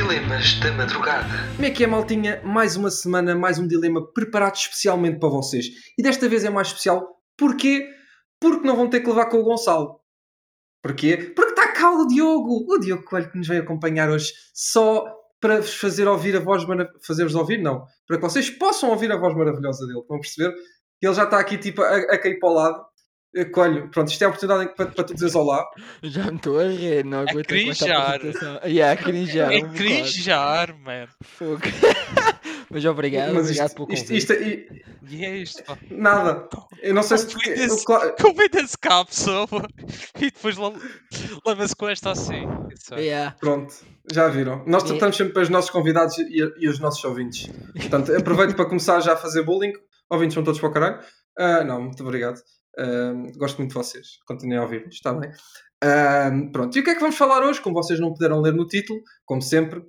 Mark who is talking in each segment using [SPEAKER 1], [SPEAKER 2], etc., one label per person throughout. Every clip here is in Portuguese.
[SPEAKER 1] Dilemas da madrugada.
[SPEAKER 2] Como é que é, maltinha? Mais uma semana, mais um dilema preparado especialmente para vocês. E desta vez é mais especial. Porquê? Porque não vão ter que levar com o Gonçalo. Porquê? Porque está cá o Diogo. O Diogo Coelho que nos veio acompanhar hoje só para vos fazer ouvir a voz. Fazer-vos ouvir? Não. Para que vocês possam ouvir a voz maravilhosa dele. A perceber? Ele já está aqui tipo a, a cair para o lado. Coelho, pronto, isto é a oportunidade para, para tu dizeres olá.
[SPEAKER 3] Já me estou a rir, não aguento com esta
[SPEAKER 4] crinjar.
[SPEAKER 3] Yeah, a crinjar.
[SPEAKER 4] É
[SPEAKER 3] um bocado.
[SPEAKER 4] crinjar, man.
[SPEAKER 3] Fogo. Mas obrigado,
[SPEAKER 2] Mas
[SPEAKER 3] obrigado
[SPEAKER 2] isto,
[SPEAKER 3] pelo
[SPEAKER 2] isto,
[SPEAKER 3] convite.
[SPEAKER 2] isto, i-
[SPEAKER 4] E é isto, pá.
[SPEAKER 2] nada. Eu não sei se.
[SPEAKER 4] Convida-se
[SPEAKER 2] claro-
[SPEAKER 4] cá a pessoa e depois le- leva-se com esta assim. É.
[SPEAKER 3] Yeah.
[SPEAKER 2] Pronto, já viram. Nós
[SPEAKER 3] E-
[SPEAKER 2] tratamos sempre para os nossos convidados e, e os nossos ouvintes. Portanto, aproveito para começar já a fazer bullying. Ouvintes são todos para o caralho. Ah, não, muito obrigado. Gosto muito de vocês. Continuem a ouvir-nos, está bem? Pronto, e o que é que vamos falar hoje? Como vocês não puderam ler no título, como sempre,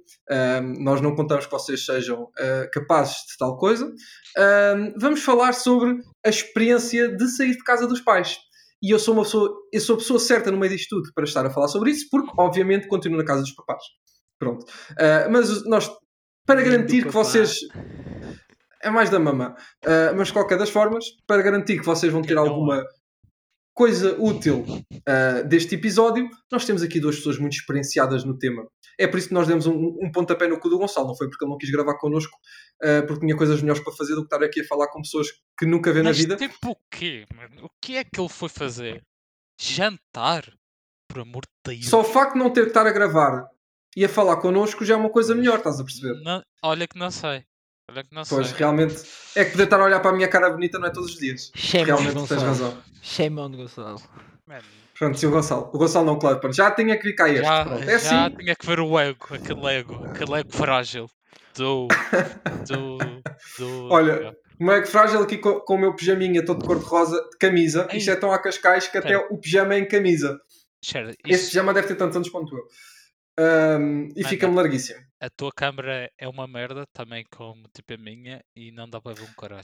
[SPEAKER 2] nós não contamos que vocês sejam ah, capazes de tal coisa. Vamos falar sobre a experiência de sair de casa dos pais. E eu sou uma pessoa, eu sou a pessoa certa no meio disto tudo para estar a falar sobre isso, porque obviamente continuo na casa dos papás. Pronto. Ah, mas nós, para garantir que
[SPEAKER 3] papá.
[SPEAKER 2] vocês. É mais da mamã. Ah, mas de qualquer das formas, para garantir que vocês vão ter
[SPEAKER 4] é.
[SPEAKER 2] alguma coisa útil ah, deste episódio, nós temos aqui duas pessoas muito experienciadas no tema. É por isso que nós demos um, um pontapé no cu do Gonçalo, não foi porque ele não quis gravar connosco, ah, porque tinha coisas melhores para fazer do que estar aqui a falar com pessoas que nunca vê na
[SPEAKER 4] Mas
[SPEAKER 2] vida.
[SPEAKER 4] tipo o quê, mano? O que é que ele foi fazer? Jantar? Por amor de Deus.
[SPEAKER 2] Só o facto de não ter que estar a gravar e a falar connosco já é uma coisa melhor, estás a perceber?
[SPEAKER 4] Não- olha que não sei. Olha que não
[SPEAKER 2] Pois,
[SPEAKER 4] sei.
[SPEAKER 2] realmente. É que poder estar a olhar para a minha cara bonita não é todos os dias.
[SPEAKER 3] Shame on
[SPEAKER 2] Realmente tens
[SPEAKER 3] Gonçalo.
[SPEAKER 2] razão.
[SPEAKER 3] Shame on Gonçalo.
[SPEAKER 4] Mano,
[SPEAKER 2] Pronto, sim, o Gonçalo. O Gonçalo não, claro. pronto, Já tinha que vir cá este.
[SPEAKER 4] já
[SPEAKER 2] Pronto. É
[SPEAKER 4] já
[SPEAKER 2] assim.
[SPEAKER 4] tinha que ver o ego, aquele ego, aquele ego frágil. Do. Do. do
[SPEAKER 2] Olha, é que frágil aqui com, com o meu pijaminha todo de cor-de-rosa, de camisa.
[SPEAKER 4] Ei.
[SPEAKER 2] Isto é tão a cascais que até o pijama é em camisa. Este
[SPEAKER 4] isso-
[SPEAKER 2] pijama deve ter tantos anos quanto eu. Ahm, e fica-me larguíssimo.
[SPEAKER 4] A tua câmera é uma merda, também como tipo a minha, e não dá para ver um caralho.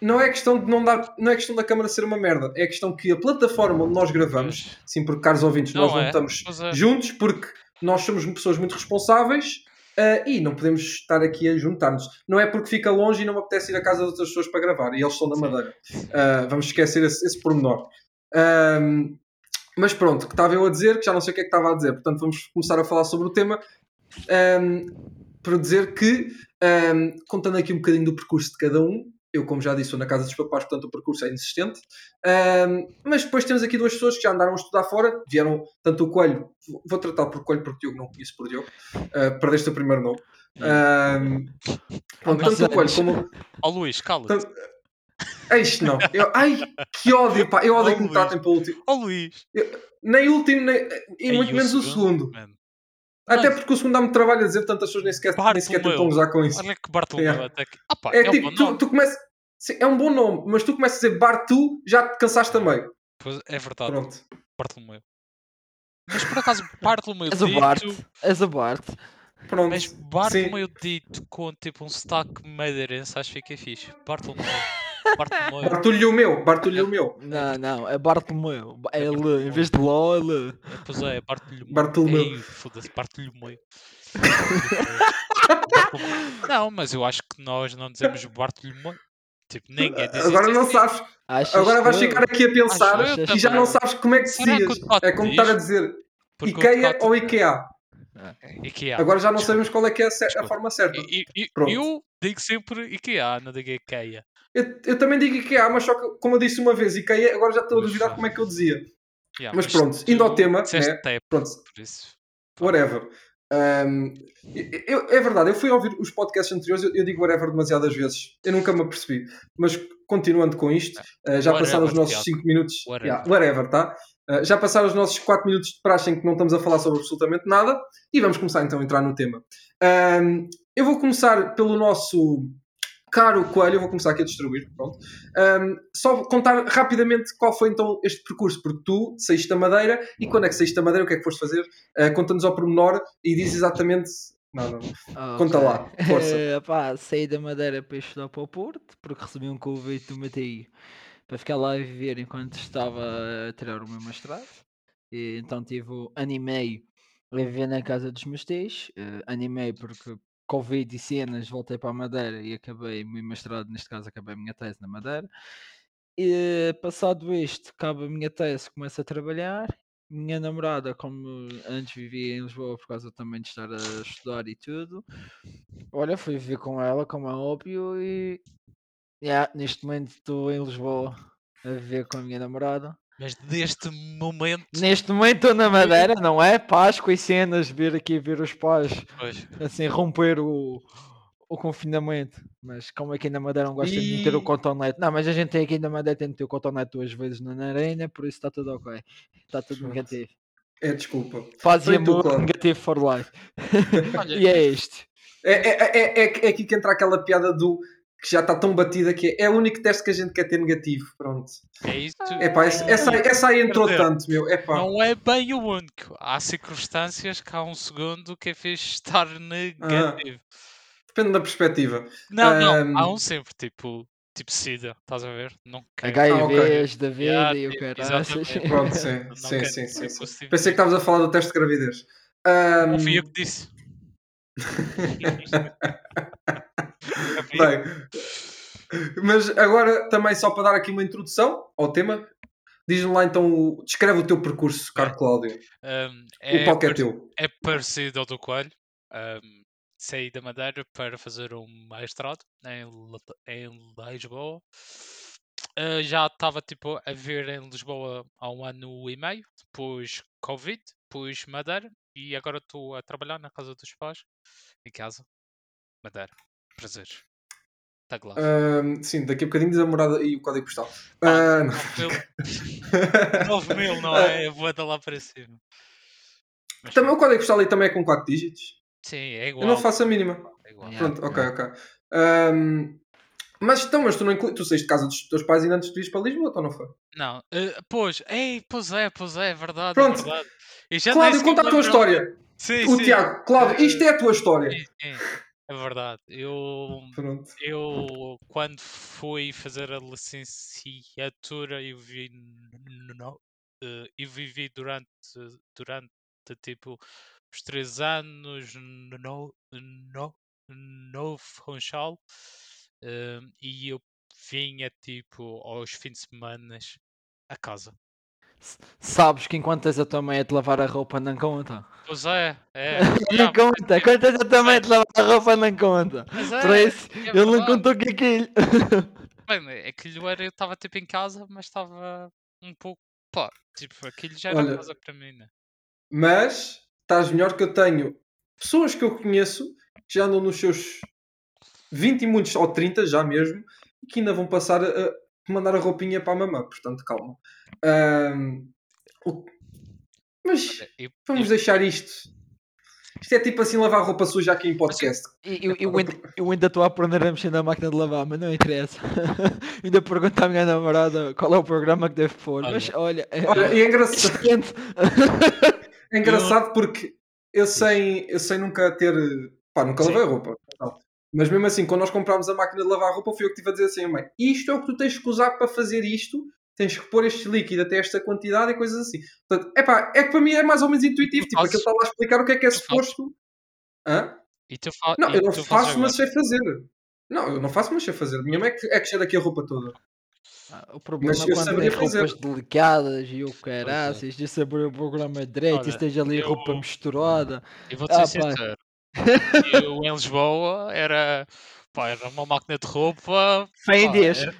[SPEAKER 2] Não é questão de não dar, não é questão da câmara ser uma merda, é questão que a plataforma onde nós gravamos, sim, porque caros ouvintes,
[SPEAKER 4] Não
[SPEAKER 2] nós não
[SPEAKER 4] é,
[SPEAKER 2] estamos
[SPEAKER 4] é.
[SPEAKER 2] juntos porque nós somos pessoas muito responsáveis ah, e não podemos estar aqui a juntar-nos. Não é porque fica longe e não me apetece ir à casa de outras pessoas para gravar e eles estão na. Madeira. Ah, vamos esquecer esse, esse pormenor. Ahm, mas pronto, que estava eu a dizer, que já não sei o que é que estava a dizer, portanto vamos começar a falar sobre o tema. Ahm, para dizer que, ahm, contando aqui um bocadinho do percurso de cada um, eu, como já disse, estou na casa dos papás, portanto o percurso é inexistente. Ahm, mas depois temos aqui duas pessoas que já andaram a estudar fora, vieram tanto o Coelho, vou- tratar por Coelho porque Diogo não conheço por Diogo, Ah, perdeste o primeiro nome. Ahm, pronto, tanto o Coelho como.
[SPEAKER 4] Ó Luís, cala-te.
[SPEAKER 2] Isto não. Eu- ai, que ódio, pá. Eu odeio que me
[SPEAKER 4] Oh,
[SPEAKER 2] tratem para o último.
[SPEAKER 4] Ó Luís.
[SPEAKER 2] Nem o último, nem... e muito menos o segundo. Até porque o segundo dá-me trabalho a dizer, tantas pessoas nem sequer, nem sequer tentam usar com isso.
[SPEAKER 4] Olha que Bartolomeu
[SPEAKER 2] Yeah.
[SPEAKER 4] até que. Pá,
[SPEAKER 2] É
[SPEAKER 4] é, um
[SPEAKER 2] tipo,
[SPEAKER 4] bom
[SPEAKER 2] tu,
[SPEAKER 4] nome.
[SPEAKER 2] tu começas. Sim, é um bom nome, mas tu começas a dizer Bartu, já te cansaste também.
[SPEAKER 4] Pois é verdade,
[SPEAKER 2] Pronto.
[SPEAKER 4] Bartolomeu. Mas por acaso, Bartolomeu
[SPEAKER 3] És o Bart.
[SPEAKER 4] dito.
[SPEAKER 3] És o Bart.
[SPEAKER 2] Pronto.
[SPEAKER 4] Mas
[SPEAKER 2] Sim.
[SPEAKER 4] Bartolomeu dito com tipo um sotaque madeirense, acho que fica fixe. Bartolomeu. Bartolomeu.
[SPEAKER 2] Bartulho o meu, Bartulho o meu.
[SPEAKER 3] Não, não, é Bartolomeu. É L, em vez de LO, é L.
[SPEAKER 4] Pois é, Bartolomeu.
[SPEAKER 2] Bartolomeu.
[SPEAKER 4] Ei, Foda-se, Bartolomeu. não, mas eu acho que nós não dizemos Bartolomeu. Tipo, ninguém diz
[SPEAKER 2] Agora não sabes.
[SPEAKER 3] Achas
[SPEAKER 2] Agora vais ficar aqui a pensar
[SPEAKER 4] eu
[SPEAKER 2] e já não sabes como é que dizias.
[SPEAKER 4] Tato
[SPEAKER 2] É como
[SPEAKER 4] diz?
[SPEAKER 2] estar a dizer
[SPEAKER 4] Porque
[SPEAKER 2] IKEA ou IKEA.
[SPEAKER 4] IKEA.
[SPEAKER 2] Agora já não
[SPEAKER 4] Desculpa.
[SPEAKER 2] sabemos qual é que é a, forma certa.
[SPEAKER 4] E- e-
[SPEAKER 2] Pronto.
[SPEAKER 4] eu digo sempre IKEA, não digo IKEA.
[SPEAKER 2] Eu, eu também digo IKEA, mas só que, como eu disse uma vez IKEA, agora já estou a duvidar como é que eu dizia.
[SPEAKER 4] Yeah,
[SPEAKER 2] Mas pronto, indo ao tema, né?
[SPEAKER 4] TEP,
[SPEAKER 2] Pronto,
[SPEAKER 4] por isso.
[SPEAKER 2] whatever. Um, eu- é verdade, eu fui ouvir os podcasts anteriores, eu, eu digo whatever demasiadas vezes, eu nunca me apercebi. Mas continuando com isto, uh, já
[SPEAKER 4] Whatever,
[SPEAKER 2] passaram os nossos
[SPEAKER 4] Tiago.
[SPEAKER 2] 5 minutos.
[SPEAKER 4] Whatever.
[SPEAKER 2] Yeah, whatever, tá? Uh, já passaram os nossos 4 minutos de praxe em que não estamos a falar sobre absolutamente nada e vamos começar então a entrar no tema. Um, eu vou começar pelo nosso caro Coelho, eu vou começar aqui a distribuir. Pronto. Um, só contar rapidamente qual foi então este percurso, porque tu saíste da Madeira e quando é que saíste da Madeira, o que é que foste fazer? Uh, Conta-nos ao pormenor e diz exatamente. Não, não, não. Conta lá, força.
[SPEAKER 3] Eh, pá, saí da Madeira para estudar para o Porto, porque recebi um convite do Matei para ficar lá a viver enquanto estava a tirar o meu mestrado. E, então tive um ano e meio Eu vivia na casa dos meus tios, animei porque Covid e cenas, voltei para a Madeira e acabei meu mestrado, neste caso acabei a minha tese na Madeira. E passado isto, acaba a minha tese, começo a trabalhar. Minha namorada, como antes vivia em Lisboa por causa também de estar a estudar e tudo, olha, fui viver com ela, como é óbvio, e yeah, neste momento estou em Lisboa a viver com a minha namorada.
[SPEAKER 4] Mas deste momento.
[SPEAKER 3] Neste momento estou na Madeira, não é? Páscoa e cenas, vir aqui ver os pais,
[SPEAKER 4] Pois,
[SPEAKER 3] assim, romper o, o confinamento. Mas como aqui na Madeira não gosta de meter o
[SPEAKER 2] E-
[SPEAKER 3] cotonete. Não, mas a gente tem aqui na Madeira tem de meter o cotonete duas vezes na arena, por isso está tudo ok. Está tudo
[SPEAKER 2] Pronto.
[SPEAKER 3] negativo.
[SPEAKER 2] É desculpa.
[SPEAKER 3] Fazia
[SPEAKER 2] e
[SPEAKER 3] muito negativo for life. E é este.
[SPEAKER 2] É, é, é, é, é aqui que entra aquela piada do que já está tão batida que é, é o único teste que a gente quer ter negativo. Pronto.
[SPEAKER 4] é isso.
[SPEAKER 2] É pá, essa, essa, aí- essa aí entrou
[SPEAKER 4] Perdeu.
[SPEAKER 2] tanto, meu. É pá.
[SPEAKER 4] Não é bem o único. Há circunstâncias que há um segundo que é fez estar negativo.
[SPEAKER 2] Depende da perspectiva.
[SPEAKER 4] Não, não, há um sempre, tipo, tipo SIDA, estás a ver? Não quero.
[SPEAKER 3] HIVs da vida
[SPEAKER 4] Yeah,
[SPEAKER 3] e o
[SPEAKER 4] exatamente.
[SPEAKER 2] Pronto, sim,
[SPEAKER 4] Não
[SPEAKER 2] sim, sim, sim, sim. Pensei que estavas a falar do teste de gravidez. Ahm,
[SPEAKER 4] Não fui eu que disse. Eu.
[SPEAKER 2] Bem, mas agora também só para dar aqui uma introdução ao tema, diz-me lá então, descreve o teu percurso, caro Cláudio.
[SPEAKER 4] Ahm,
[SPEAKER 2] o palco é teu.
[SPEAKER 4] é parecido ao do Coelho. Ahm, saí da Madeira para fazer um mestrado em, em Lisboa. Ah, já estava tipo a vir em Lisboa há um ano e meio, depois Covid, depois Madeira e agora estou a trabalhar na casa dos pais, em casa, Madeira. Prazeres. Tá claro.
[SPEAKER 2] Ahm, sim, daqui a bocadinho diz a morada e o código postal.
[SPEAKER 4] Ah,
[SPEAKER 2] Ah,
[SPEAKER 4] 9 mil, não é? Eu vou dar lá para cima. Mas
[SPEAKER 2] também o código postal aí também é com 4 dígitos.
[SPEAKER 4] sim, é igual.
[SPEAKER 2] Eu não faço a mínima.
[SPEAKER 4] é igual.
[SPEAKER 2] Pronto, ok, ok. Ahm, mas então, mas tu não inclui, tu saíste de casa dos teus pais ainda antes de vires para Lisboa, ou não foi?
[SPEAKER 4] Não, eh, pois, ei, pois é, pois é, é verdade,
[SPEAKER 2] Pronto.
[SPEAKER 4] é verdade.
[SPEAKER 2] Cláudio, conta a tua história.
[SPEAKER 4] Sim,
[SPEAKER 2] O
[SPEAKER 4] sim.
[SPEAKER 2] Tiago, Cláudio, isto é a tua história.
[SPEAKER 4] Sim, sim, é verdade. Eu,
[SPEAKER 2] Pronto.
[SPEAKER 4] eu quando fui fazer a licenciatura, eu vi, no, eh, eu vivi durante, durante tipo os três anos no, no, no Funchal eh, e eu vinha tipo aos fins de semana a casa.
[SPEAKER 3] Sabes que enquanto tens a tua mãe a te lavar a roupa não conta.
[SPEAKER 4] Pois é, é.
[SPEAKER 3] Não conta, quando tens a tua mãe a te lavar a roupa não conta. Por
[SPEAKER 4] é,
[SPEAKER 3] isso,
[SPEAKER 4] é
[SPEAKER 3] ele não contou que aquilo.
[SPEAKER 4] Bem, aquilo era, eu estava tipo em casa, mas estava um pouco. Pá, tipo, aquilo já era
[SPEAKER 2] Olha,
[SPEAKER 4] casa para mim, né?
[SPEAKER 2] Mas estás melhor que eu tenho pessoas que eu conheço que já andam nos seus 20 e muitos, ou 30 já mesmo, e que ainda vão passar a mandar a roupinha para a mamã, portanto, calma. Ahm, o- Mas
[SPEAKER 4] Olha, eu-
[SPEAKER 2] vamos
[SPEAKER 4] eu-
[SPEAKER 2] deixar isto. Isto é tipo assim lavar roupa suja aqui em podcast.
[SPEAKER 3] E Eu, eu, ainda- eu ainda estou a aprender a mexer na máquina de lavar, mas não interessa. ainda pergunto à minha namorada qual é o programa que devo pôr. Mas olha, é,
[SPEAKER 2] Olha, e é engraçado, é engraçado porque eu sem, eu sem nunca ter. Pá, nunca
[SPEAKER 4] Sim.
[SPEAKER 2] lavei roupa. Não. Mas mesmo assim, quando nós comprámos a máquina de lavar roupa, fui eu que estive a dizer assim, mãe, isto é o que tu tens que usar para fazer isto, tens que pôr este líquido até esta quantidade e coisas assim. Portanto, epá, é que para mim é mais ou menos intuitivo,
[SPEAKER 4] Tu
[SPEAKER 2] tipo, aquilo está lá a explicar o que é que é suposto. Hã?
[SPEAKER 4] E tu fa-
[SPEAKER 2] Não,
[SPEAKER 4] e
[SPEAKER 2] eu não faço, mas sei fazer. Não, eu não faço, mas sei fazer. Minha mãe é que, é que cheira aqui a roupa toda.
[SPEAKER 3] Ah, O problema
[SPEAKER 2] Mas
[SPEAKER 3] é
[SPEAKER 2] eu
[SPEAKER 3] quando tem roupas
[SPEAKER 2] fazer.
[SPEAKER 3] delicadas e o caraças, de saber o programa direito e
[SPEAKER 4] Olha,
[SPEAKER 3] esteja ali
[SPEAKER 4] eu-
[SPEAKER 3] roupa misturada.
[SPEAKER 4] Eu vou-te
[SPEAKER 3] Ah,
[SPEAKER 4] ser
[SPEAKER 3] pá.
[SPEAKER 4] sincero. Eu em Lisboa era. Pá, era uma máquina de roupa.
[SPEAKER 3] Fé em
[SPEAKER 4] pá,
[SPEAKER 3] Deus.
[SPEAKER 4] Era,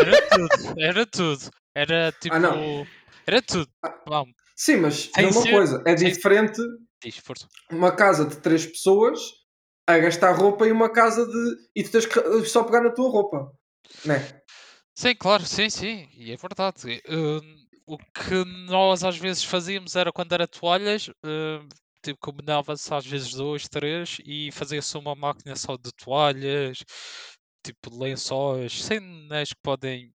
[SPEAKER 4] era tudo, era tudo. Era tipo.
[SPEAKER 2] Ah, não.
[SPEAKER 4] Era tudo. Vamos,
[SPEAKER 2] Sim, mas
[SPEAKER 4] Sem
[SPEAKER 2] é uma
[SPEAKER 4] ser-
[SPEAKER 2] coisa, é
[SPEAKER 4] sem-
[SPEAKER 2] diferente
[SPEAKER 4] diz, força.
[SPEAKER 2] uma casa de três pessoas a gastar roupa e uma casa de. e tu tens que só pegar na tua roupa. Né?
[SPEAKER 4] Sim, claro, sim, sim, e é verdade. Hum, o que nós às vezes fazíamos era quando era toalhas, hum, tipo, combinava-se às vezes dois, três e fazia-se uma máquina só de toalhas, tipo lençóis, cenas que podem,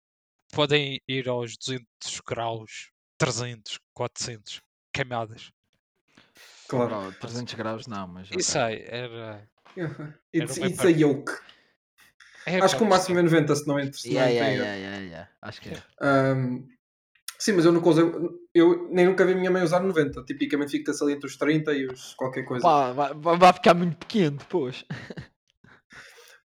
[SPEAKER 4] podem ir aos 200 graus, 300, 400 queimadas.
[SPEAKER 2] Claro.
[SPEAKER 3] Bro, 300 graus não, mas.
[SPEAKER 4] Isso aí era.
[SPEAKER 2] It's,
[SPEAKER 4] uma
[SPEAKER 2] it's a yoke.
[SPEAKER 4] é,
[SPEAKER 2] Acho que o máximo é 90 se não entre. se não
[SPEAKER 3] Yeah, yeah, yeah, yeah, yeah. Acho que é.
[SPEAKER 2] Um, Sim, mas eu nunca usei. Eu nem nunca vi a minha mãe usar 90. Tipicamente fica-se ali entre os 30 e os qualquer coisa.
[SPEAKER 3] Pá, vai, vai- ficar muito pequeno depois.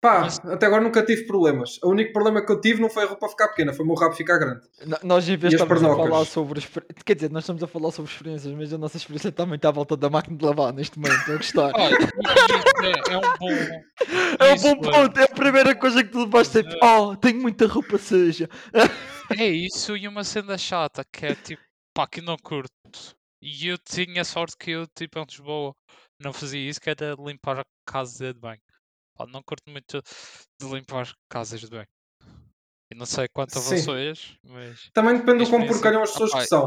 [SPEAKER 2] Pá,
[SPEAKER 4] Mas-
[SPEAKER 2] até agora nunca tive problemas. O único problema que eu tive não foi a roupa ficar pequena, foi o meu rabo ficar grande.
[SPEAKER 3] N- Nós em vez de a falar sobre Quer dizer, nós estamos a falar sobre experiências, mas a nossa experiência também está à volta da máquina de lavar neste momento. Estou a gostar.
[SPEAKER 4] Olha, é, é um bom.
[SPEAKER 3] É um bom
[SPEAKER 4] é.
[SPEAKER 3] ponto, é a primeira coisa que tu vais sempre. Oh, tenho muita roupa suja.
[SPEAKER 4] É isso e uma cena chata que é tipo, pá, que não curto. E eu tinha sorte que eu, tipo, em Lisboa, não fazia isso, que era limpar a casa de banho. Pá, não curto muito de limpar casas de banho. E não sei quanto a
[SPEAKER 2] Sim.
[SPEAKER 4] vocês, mas.
[SPEAKER 2] Também depende do quão
[SPEAKER 4] Experiência.
[SPEAKER 2] porcalhão as pessoas
[SPEAKER 4] Ah,
[SPEAKER 2] que são.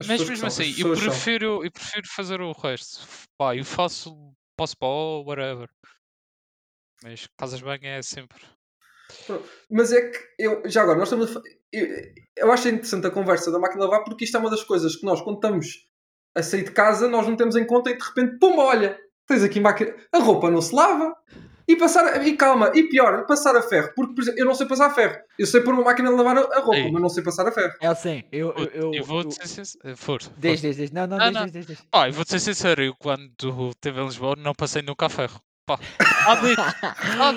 [SPEAKER 2] As
[SPEAKER 4] Mas mesmo
[SPEAKER 2] são, as
[SPEAKER 4] assim, eu
[SPEAKER 2] são.
[SPEAKER 4] prefiro, eu prefiro fazer o resto. Pá, eu faço, posso o whatever. Mas casas de banho é sempre.
[SPEAKER 2] Mas é que eu, já agora, nós estamos a, eu, eu acho interessante a conversa da máquina de lavar porque isto é uma das coisas que nós, quando estamos a sair de casa, nós não temos em conta e de repente, pumba, olha, tens aqui máquina. A roupa não se lava. E passar, e calma, e pior, passar a ferro. Porque, por exemplo, eu não sei passar a ferro. Eu sei pôr uma máquina de lavar a, roupa,
[SPEAKER 4] Ei.
[SPEAKER 2] mas não sei passar a ferro.
[SPEAKER 3] É assim, eu. Eu, eu,
[SPEAKER 4] Eu vou ser sincero. Força.
[SPEAKER 3] Diz,
[SPEAKER 4] força.
[SPEAKER 3] diz, diz. Não, não,
[SPEAKER 4] Não,
[SPEAKER 3] diz,
[SPEAKER 4] não.
[SPEAKER 3] diz, diz, diz.
[SPEAKER 4] Pá, eu vou ser sincero, eu quando estive em Lisboa não passei nunca a ferro. Pá,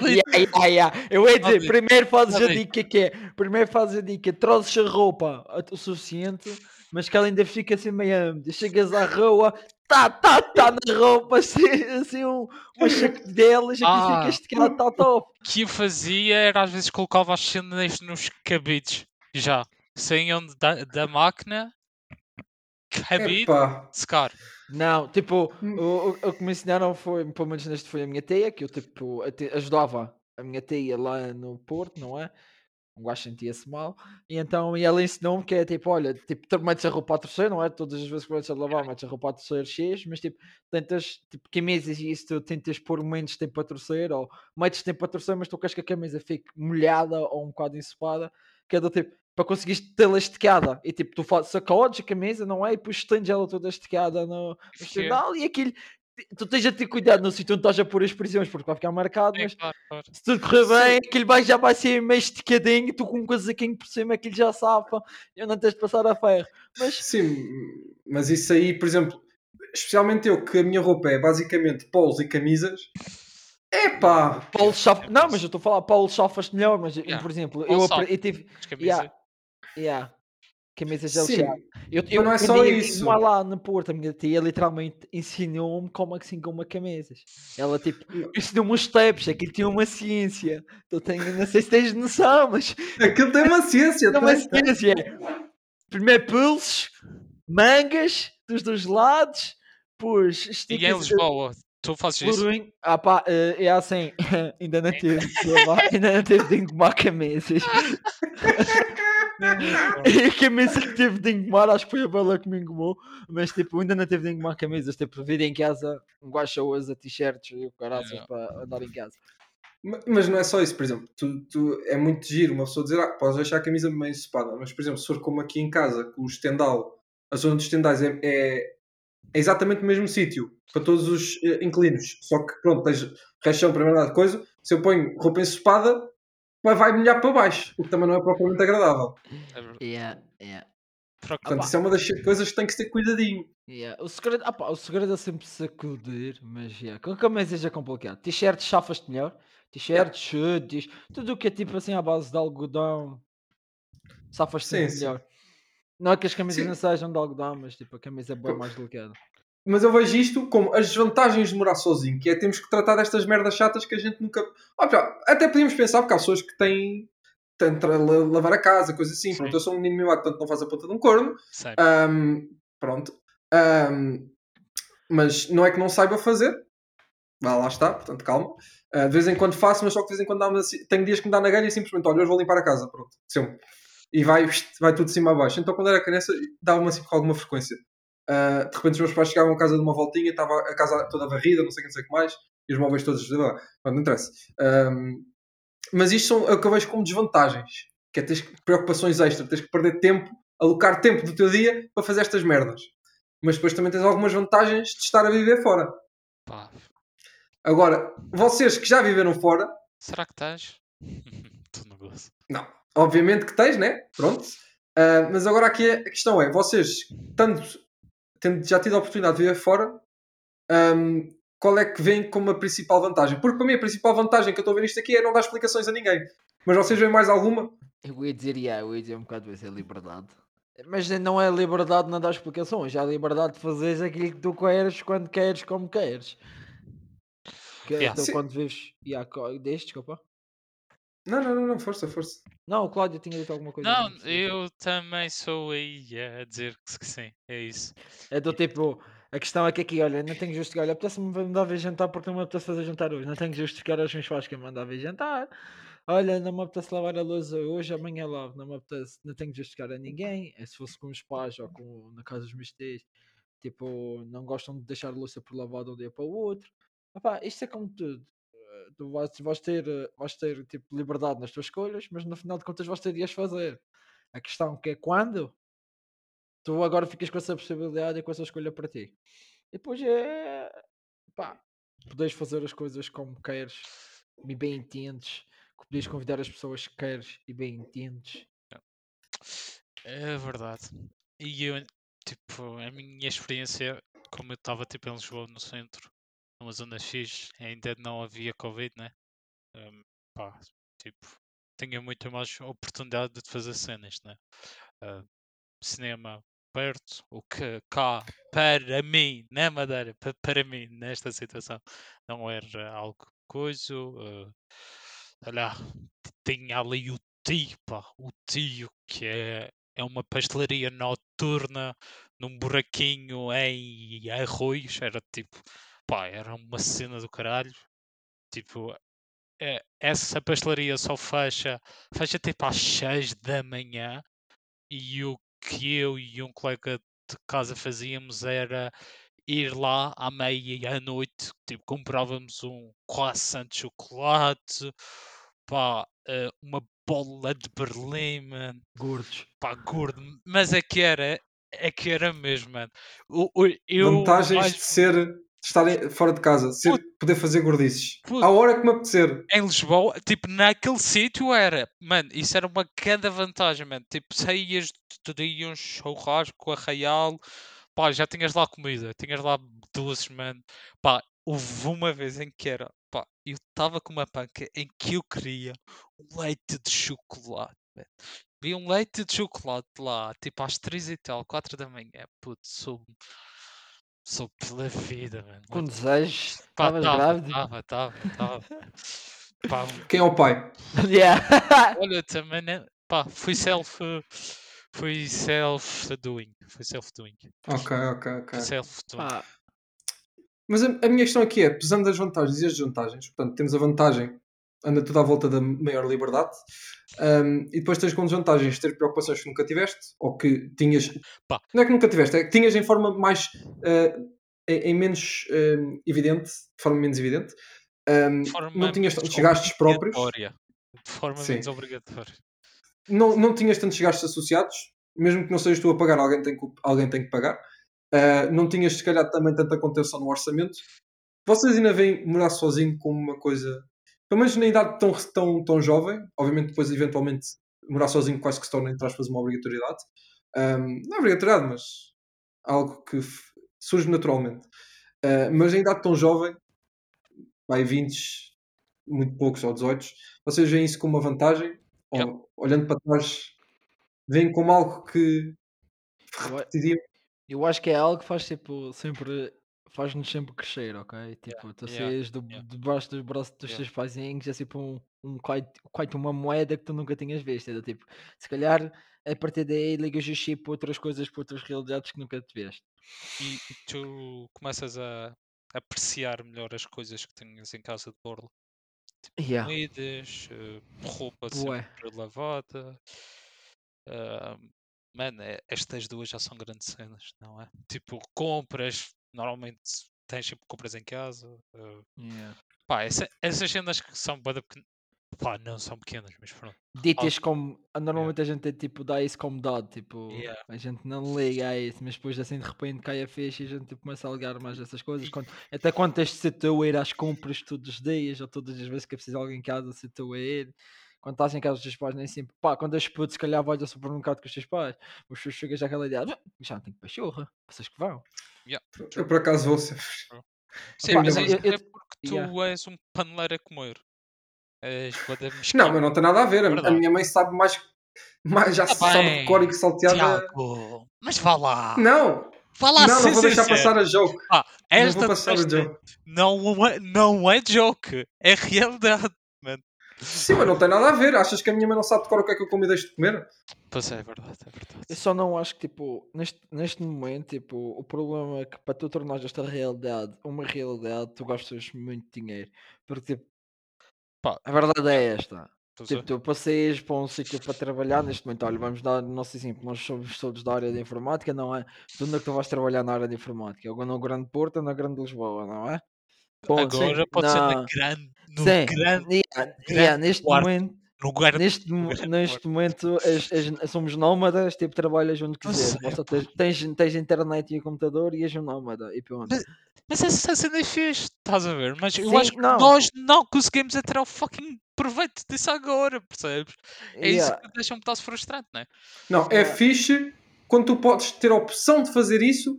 [SPEAKER 3] Yeah, yeah, yeah. Eu ia dizer, primeiro fazes a dica que é, primeiro fazes a dica, trazes a roupa o suficiente, mas que ela ainda fica assim meio. Chegas à rua, tá, tá, tá na roupa, assim, assim um, uma delas, aqui
[SPEAKER 4] Ah.
[SPEAKER 3] fica esticado, tá top.
[SPEAKER 4] O que eu fazia era às vezes colocava as cenas nos cabides. Já. Saíam da, da máquina, cabide,
[SPEAKER 2] Epá.
[SPEAKER 4] secar.
[SPEAKER 3] Não, tipo,
[SPEAKER 2] Hum.
[SPEAKER 3] o, o, o que me ensinaram foi, pelo menos neste foi a minha tia, que eu tipo ate- ajudava a minha tia lá no Porto, não é? Um gajo sentia-se mal, e então e ela ensinou-me que é tipo, olha, tipo, tu metes a roupa a torcer, não é? Todas as vezes que metes a lavar, metes a roupa a torcer X, mas tipo, tentas, tipo, camisas e isso, tu tentas pôr menos tempo a torcer, ou metes tempo a torcer, mas tu queres que a camisa fique molhada ou um bocado ensopada, que é do tipo, para conseguires tê-la esticada, e tipo, tu fazes, sacodes a camisa, não é? E depois estendes ela toda esticada no, estendal, e aquilo, tu tens a ter cuidado no sítio onde estás a pôr as prisões, porque vai ficar marcado,
[SPEAKER 4] É,
[SPEAKER 3] mas
[SPEAKER 4] claro, claro.
[SPEAKER 3] se tudo correr bem, aquilo vai, já vai ser meio esticadinho, tu com um casaquinho por cima, aquilo já safa, e não tens de passar a ferro. Mas
[SPEAKER 2] Sim, mas isso aí, por exemplo, especialmente eu, que a minha roupa é basicamente polos e camisas. Epá!
[SPEAKER 3] Paulo Chafa,
[SPEAKER 4] é
[SPEAKER 3] não, mas eu estou a falar Paulo Chafas melhor, mas eu,
[SPEAKER 4] Yeah.
[SPEAKER 3] por exemplo,
[SPEAKER 4] Paulo
[SPEAKER 3] eu, apre- eu tive,
[SPEAKER 4] As camisas.
[SPEAKER 3] yeah, yeah, camisas
[SPEAKER 2] Sim,
[SPEAKER 3] LCA. Eu, eu
[SPEAKER 2] não é só isso.
[SPEAKER 3] uma lá no Porto, a minha tia literalmente ensinou-me como é que se engoma camisas. Ela tipo, ensinou-me os steps, aquilo tinha uma ciência. Tu tenho, não sei se tens noção, mas
[SPEAKER 2] Aquilo tem uma ciência, tem, tem.
[SPEAKER 3] ciência é primeiro pulsos, mangas dos dois lados, pois
[SPEAKER 4] E em Lisboa, tu fazes isso?
[SPEAKER 3] Plurim, ah pá, eh, é assim, ainda não lavar, ainda não teve de engomar camisas. E a camisa que teve de engomar, acho que foi a Bela que me engomou, mas tipo, ainda não teve de engomar camisas, tipo, vida em casa, um usa t-shirts e o caraças
[SPEAKER 4] Yeah.
[SPEAKER 3] para andar em casa.
[SPEAKER 2] Ma- Mas não é só isso, por exemplo, tu, tu- é muito giro uma pessoa dizer, ah, podes deixar a camisa meio ensopada, mas por exemplo, se for como aqui em casa, que o estendal, a zona dos estendais é, é, é exatamente o mesmo sítio para todos os eh, inquilinos, só que pronto, tens rechão para mandar de coisa, se eu ponho roupa ensopada, vai, vai molhar para baixo, o que também não é propriamente agradável.
[SPEAKER 4] É verdade.
[SPEAKER 3] Yeah, yeah.
[SPEAKER 2] Portanto, isso é uma das coisas que tem que ter cuidadinho.
[SPEAKER 3] Yeah. O, segredo, ah pá, o segredo é sempre sacudir, mas yeah. com a camisa já é complicado. T-shirts chafas-te melhor. T-shirts, chutes, tudo o que é tipo assim à base de algodão, safas-te muito
[SPEAKER 2] sim.
[SPEAKER 3] melhor. Não é que as camisas
[SPEAKER 2] Sim.
[SPEAKER 3] não sejam de algodão, mas tipo a camisa é bem mais delicada.
[SPEAKER 2] Mas eu vejo isto como as desvantagens de morar sozinho, que é temos que tratar destas merdas chatas que a gente nunca. Pá, até podíamos pensar, porque há pessoas que têm. la- lavar a casa, coisa assim.
[SPEAKER 4] Sim.
[SPEAKER 2] Pronto, eu sou um menino mimado, portanto não faz a ponta de um corno. Ahm, pronto. Ahm, mas não é que não saiba fazer. Vá, lá está, portanto calma. Ah, de vez em quando faço, mas só que de vez em quando dá-me assim, tenho dias que me dá na galha e simplesmente, olha, hoje vou limpar a casa. Pronto, sempre. E vai, vai tudo de cima a baixo. Então quando era criança, dava-me assim com alguma frequência. Ah, de repente os meus pais chegavam a casa de uma voltinha, estava a casa toda varrida, não sei o que, não mais, e os móveis todos. Pronto, não interessa. Ahm, mas isto são é o que eu vejo como desvantagens. Que é teres preocupações extra, tens que perder tempo, alocar tempo do teu dia para fazer estas merdas. Mas depois também tens algumas vantagens de estar a viver fora.
[SPEAKER 4] Pá,
[SPEAKER 2] Agora, vocês que já viveram fora,
[SPEAKER 4] será que tu não gosto.
[SPEAKER 2] não, obviamente que tens, né? Pronto. Ah, mas agora aqui a questão é, vocês, tanto, tendo já tido a oportunidade de viver fora, ahm, qual é que vem como a principal vantagem? Porque para mim a principal vantagem que eu estou a ver isto aqui é não dar explicações a ninguém. Mas vocês veem mais alguma?
[SPEAKER 3] Eu ia dizer, yeah, eu ia dizer um bocado isso, é liberdade. Mas não é liberdade de não dar explicações, é a liberdade de fazeres aquilo que tu queres, quando queres, como queres. Que,
[SPEAKER 4] Yeah.
[SPEAKER 3] então,
[SPEAKER 2] Sim.
[SPEAKER 3] quando vês. Yeah, desculpa.
[SPEAKER 2] Não, não, não, não, força, força.
[SPEAKER 3] Não, o Cláudio tinha dito alguma coisa.
[SPEAKER 4] Não, eu também sou aí a dizer que sim, é isso.
[SPEAKER 3] É do tipo, a questão é que aqui, olha, não tenho que justificar, olha, apetece-me mandar vir jantar porque não me apetece fazer jantar hoje, não tenho que justificar aos meus pais que me mandar vir jantar. Olha, não me apetece lavar a louça hoje, amanhã lavo, não me apetece, não tenho que justificar a ninguém. É se fosse com os pais ou com, na casa dos meus tios, tipo, não gostam de deixar a louça por lavar de um dia para o outro. Epá, isto é como tudo. Tu vais, vais ter, vais ter tipo, liberdade nas tuas escolhas, mas no final de contas vais ter de as fazer. A questão que é quando tu agora ficas com essa possibilidade e com essa escolha para ti. E depois é pá, podes fazer as coisas como queres e bem entendes, podes convidar as pessoas que queres e bem entendes.
[SPEAKER 4] É verdade. E eu, tipo, a minha experiência, como eu estava tipo em Lisboa no centro, numa zona X, ainda não havia Covid, né? Hum, pá, tipo, tinha muito mais oportunidade de fazer cenas, né? Ah, cinema perto, o que cá, para mim, na Madeira, pa- para mim, nesta situação, não era algo coisa. ah, olha, tinha ali o tio, pá, o tio que é, é uma pastelaria noturna num buraquinho em Arroios, era tipo, pá, era uma cena do caralho. Tipo, é, essa pastelaria só fecha, fecha tipo às 6 da manhã e o que eu e um colega de casa fazíamos era ir lá à meia à noite, tipo, comprávamos um croissant de chocolate, pá, eh, uma bola de Berlim, mano,
[SPEAKER 3] Gordos.
[SPEAKER 4] pá, gordo, mas é que era, é que era mesmo, mano. O- eu
[SPEAKER 2] Vantagens
[SPEAKER 4] mais-
[SPEAKER 2] de ser, estar fora de casa, ser, poder fazer gordices.
[SPEAKER 4] Puto.
[SPEAKER 2] À hora que me apetecer.
[SPEAKER 4] em Lisboa, tipo, naquele sítio era, mano, isso era uma grande vantagem, mano. Tipo, saías, terias um churrasco, arraial, pá, já tinhas lá comida, tinhas lá doces, mano. Pá, houve uma vez em que era, pá, eu estava com uma panca em que eu queria um leite de chocolate, mano. Vi um leite de chocolate lá, tipo, às três e tal, quatro da manhã, puto, sou, sou pela vida, mano.
[SPEAKER 3] Com desejos.
[SPEAKER 4] Pá,
[SPEAKER 3] Estavas
[SPEAKER 4] tava,
[SPEAKER 3] grávida?
[SPEAKER 4] tava, tava, tava. Pá,
[SPEAKER 2] Quem é o pai?
[SPEAKER 3] yeah.
[SPEAKER 4] Olha, também, né? pá, fui self, fui self-doing, fui self-doing,
[SPEAKER 2] Ok, ok, ok.
[SPEAKER 4] self-doing.
[SPEAKER 3] Pá,
[SPEAKER 2] Mas a, a minha questão aqui é, pesando as vantagens e as desvantagens, portanto, temos a vantagem, anda tudo à volta da maior liberdade, hum, e depois tens como desvantagens ter preocupações que nunca tiveste, ou que tinhas.
[SPEAKER 4] Pá.
[SPEAKER 2] Não é que nunca tiveste, é que tinhas em forma mais. eh, em, em menos hum, evidente, de forma menos evidente.
[SPEAKER 4] De forma
[SPEAKER 2] não tinhas tantos gastos próprios.
[SPEAKER 4] De forma
[SPEAKER 2] Sim.
[SPEAKER 4] menos obrigatória.
[SPEAKER 2] não, não tinhas tantos gastos associados, mesmo que não sejas tu a pagar, alguém tem que, alguém tem que pagar. Uh, não tinhas, se calhar, também tanta contenção no orçamento. Vocês ainda veem morar sozinho como uma coisa, pelo menos na idade tão, tão, tão jovem, obviamente depois, eventualmente, morar sozinho quase que se torna, entre aspas, uma obrigatoriedade. Um, não é obrigatoriedade, mas algo que surge naturalmente. Uh, mas na idade tão jovem, vai 20, muito poucos, ou 18, vocês veem isso como uma vantagem? Ou, olhando para trás, veem como algo que repetiriam?
[SPEAKER 3] eu acho que é algo que faz tipo sempre. Faz-nos sempre crescer, ok? Tipo, tu
[SPEAKER 4] yeah,
[SPEAKER 3] saís do,
[SPEAKER 4] yeah.
[SPEAKER 3] debaixo dos braços dos
[SPEAKER 4] Yeah.
[SPEAKER 3] teus paizinhos, é tipo um, um quite, uma moeda que tu nunca tinhas visto. Tipo, se calhar a partir daí ligas o chip para outras coisas, para outras realidades que nunca te veste.
[SPEAKER 4] E, e tu começas a apreciar melhor as coisas que tinhas em casa de borla.
[SPEAKER 3] Yeah.
[SPEAKER 4] Comidas, eh, roupa sempre lavada. ah, mano, é- estas duas já são grandes cenas, não é? Tipo, compras, normalmente tens sempre compras em casa. ah,
[SPEAKER 3] Yeah.
[SPEAKER 4] Pá, essa- essas cenas que são bué da pequenas. Pá, não são pequenas, mas pronto.
[SPEAKER 3] Ditas como. ah, Normalmente a gente é, tipo, dá isso como dado, tipo,
[SPEAKER 4] Yeah.
[SPEAKER 3] a gente não liga a isso, mas depois assim de repente cai a ficha e a gente tipo, começa a ligar mais essas coisas. Quando, até quando tens de ser tu a ir às compras todos os dias ou todas as vezes que é preciso alguém em casa, ser tu a ir, quando estás em casa dos teus pais, nem sempre. Pá, quando és puto, se calhar vais ao supermercado com os teus pais, os teus chegas àquela ideia, "Ah, já não tenho pachorra, vocês que vão.
[SPEAKER 2] Eu por acaso vou ser.
[SPEAKER 4] Sim,
[SPEAKER 3] Pá,
[SPEAKER 4] mas
[SPEAKER 2] eu-
[SPEAKER 4] isso
[SPEAKER 3] eu-
[SPEAKER 4] é
[SPEAKER 3] eu-
[SPEAKER 4] porque tu
[SPEAKER 3] yeah.
[SPEAKER 4] és um paneleiro a comer. És
[SPEAKER 2] Não, mas não tem nada a ver. A, a
[SPEAKER 4] Verdade.
[SPEAKER 2] minha mãe sabe mais. mais já
[SPEAKER 4] Tá
[SPEAKER 2] sabe de cor e que salteada.
[SPEAKER 4] Tiago, mas vá lá.
[SPEAKER 2] Não,
[SPEAKER 4] lá,
[SPEAKER 2] não, não
[SPEAKER 4] ser
[SPEAKER 2] vou deixar
[SPEAKER 4] sincero.
[SPEAKER 2] passar a joke. Não
[SPEAKER 4] esta
[SPEAKER 2] vou passar
[SPEAKER 4] esta
[SPEAKER 2] joke.
[SPEAKER 4] não é, não é joke, é realidade.
[SPEAKER 2] Sim, mas não tem nada a ver. Achas que a minha mãe não sabe de cor o que é que eu como e deixo de comer?
[SPEAKER 4] Pois é, é verdade, é verdade.
[SPEAKER 3] Eu só não acho que, tipo, neste, neste momento, tipo, o problema é que para tu tornares esta realidade uma realidade, tu gastas muito dinheiro. Porque, tipo,
[SPEAKER 4] Pá,
[SPEAKER 3] a verdade é esta. Tipo, tu passeias para um sítio para trabalhar neste momento. Olha, vamos dar o nosso exemplo. Nós somos todos da área de informática, não é? Tu onde é que tu vais trabalhar na área de informática? Ou no Grande Porto ou na Grande Lisboa, não é? Ponto.
[SPEAKER 4] Agora pode ser na grande, no
[SPEAKER 3] Sim,
[SPEAKER 4] grande,
[SPEAKER 3] yeah,
[SPEAKER 4] grande
[SPEAKER 3] yeah, neste
[SPEAKER 4] quarto.
[SPEAKER 3] momento,
[SPEAKER 4] no
[SPEAKER 3] neste, neste momento és- és- somos nómadas, tipo, trabalhas onde Basta
[SPEAKER 4] pá.
[SPEAKER 3] ter, tens, tens internet e o computador e és um nómada. E pronto.
[SPEAKER 4] Mas essa cena é fixe, estás a ver? Mas eu
[SPEAKER 3] Sim,
[SPEAKER 4] acho que
[SPEAKER 3] não.
[SPEAKER 4] nós não conseguimos é tirar o fucking proveito disso agora, percebes? É isso
[SPEAKER 3] Yeah,
[SPEAKER 4] que me deixa um pedaço frustrante, não é?
[SPEAKER 2] Não, é
[SPEAKER 3] Yeah.
[SPEAKER 2] fixe quando tu podes ter a opção de fazer isso